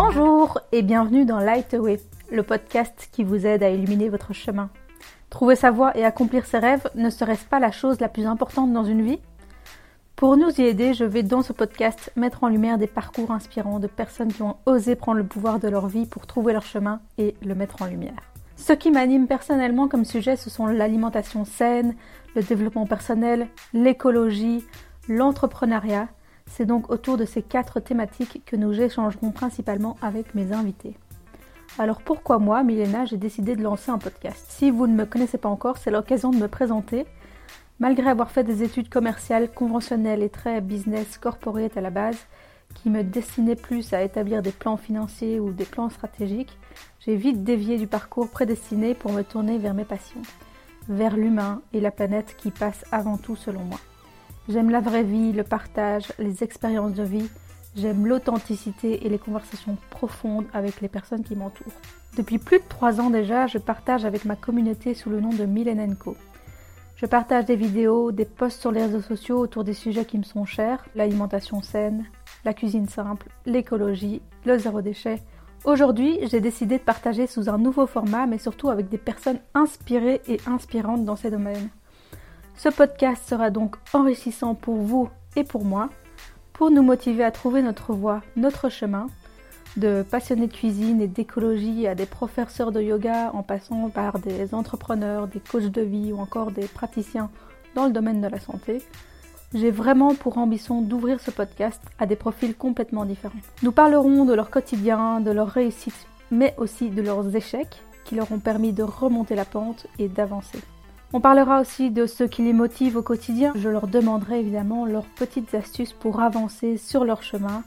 Bonjour et bienvenue dans Lightway, le podcast qui vous aide à illuminer votre chemin. Trouver sa voie et accomplir ses rêves ne serait-ce pas la chose la plus importante dans une vie? Pour nous y aider, je vais dans ce podcast mettre en lumière des parcours inspirants de personnes qui ont osé prendre le pouvoir de leur vie pour trouver leur chemin et le mettre en lumière. Ce qui m'anime personnellement comme sujet, ce sont l'alimentation saine, le développement personnel, l'écologie, l'entrepreneuriat. C'est donc autour de ces quatre thématiques que nous échangerons principalement avec mes invités. Alors pourquoi moi, Milena, j'ai décidé de lancer un podcast? Si vous ne me connaissez pas encore, c'est l'occasion de me présenter. Malgré avoir fait des études commerciales conventionnelles et très business corporate à la base, qui me destinaient plus à établir des plans financiers ou des plans stratégiques, j'ai vite dévié du parcours prédestiné pour me tourner vers mes passions, vers l'humain et la planète qui passe avant tout selon moi. J'aime la vraie vie, le partage, les expériences de vie, J'aime l'authenticité et les conversations profondes avec les personnes qui m'entourent. Depuis plus de trois ans déjà, je partage avec ma communauté sous le nom de Milenenko. Je partage des vidéos, des posts sur les réseaux sociaux autour des sujets qui me sont chers, l'alimentation saine, la cuisine simple, l'écologie, le zéro déchet. Aujourd'hui, j'ai décidé de partager sous un nouveau format, mais surtout avec des personnes inspirées et inspirantes dans ces domaines. Ce podcast sera donc enrichissant pour vous et pour moi pour nous motiver à trouver notre voie, notre chemin, de passionnés de cuisine et d'écologie à des professeurs de yoga en passant par des entrepreneurs, des coachs de vie ou encore des praticiens dans le domaine de la santé, j'ai vraiment pour ambition d'ouvrir ce podcast à des profils complètement différents. Nous parlerons de leur quotidien, de leurs réussites, mais aussi de leurs échecs qui leur ont permis de remonter la pente et d'avancer. On parlera aussi de ce qui les motive au quotidien. Je leur demanderai évidemment leurs petites astuces pour avancer sur leur chemin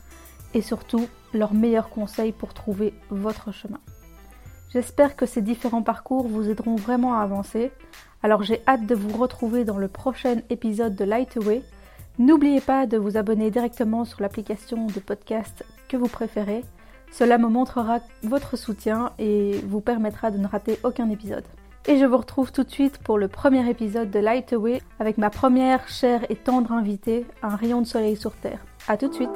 et surtout leurs meilleurs conseils pour trouver votre chemin. J'espère que ces différents parcours vous aideront vraiment à avancer. Alors j'ai hâte de vous retrouver dans le prochain épisode de Lightway. N'oubliez pas de vous abonner directement sur l'application de podcast que vous préférez. Cela me montrera votre soutien et vous permettra de ne rater aucun épisode. Et je vous retrouve tout de suite pour le premier épisode de Light Away avec ma première chère et tendre invitée, un rayon de soleil sur Terre. A tout de suite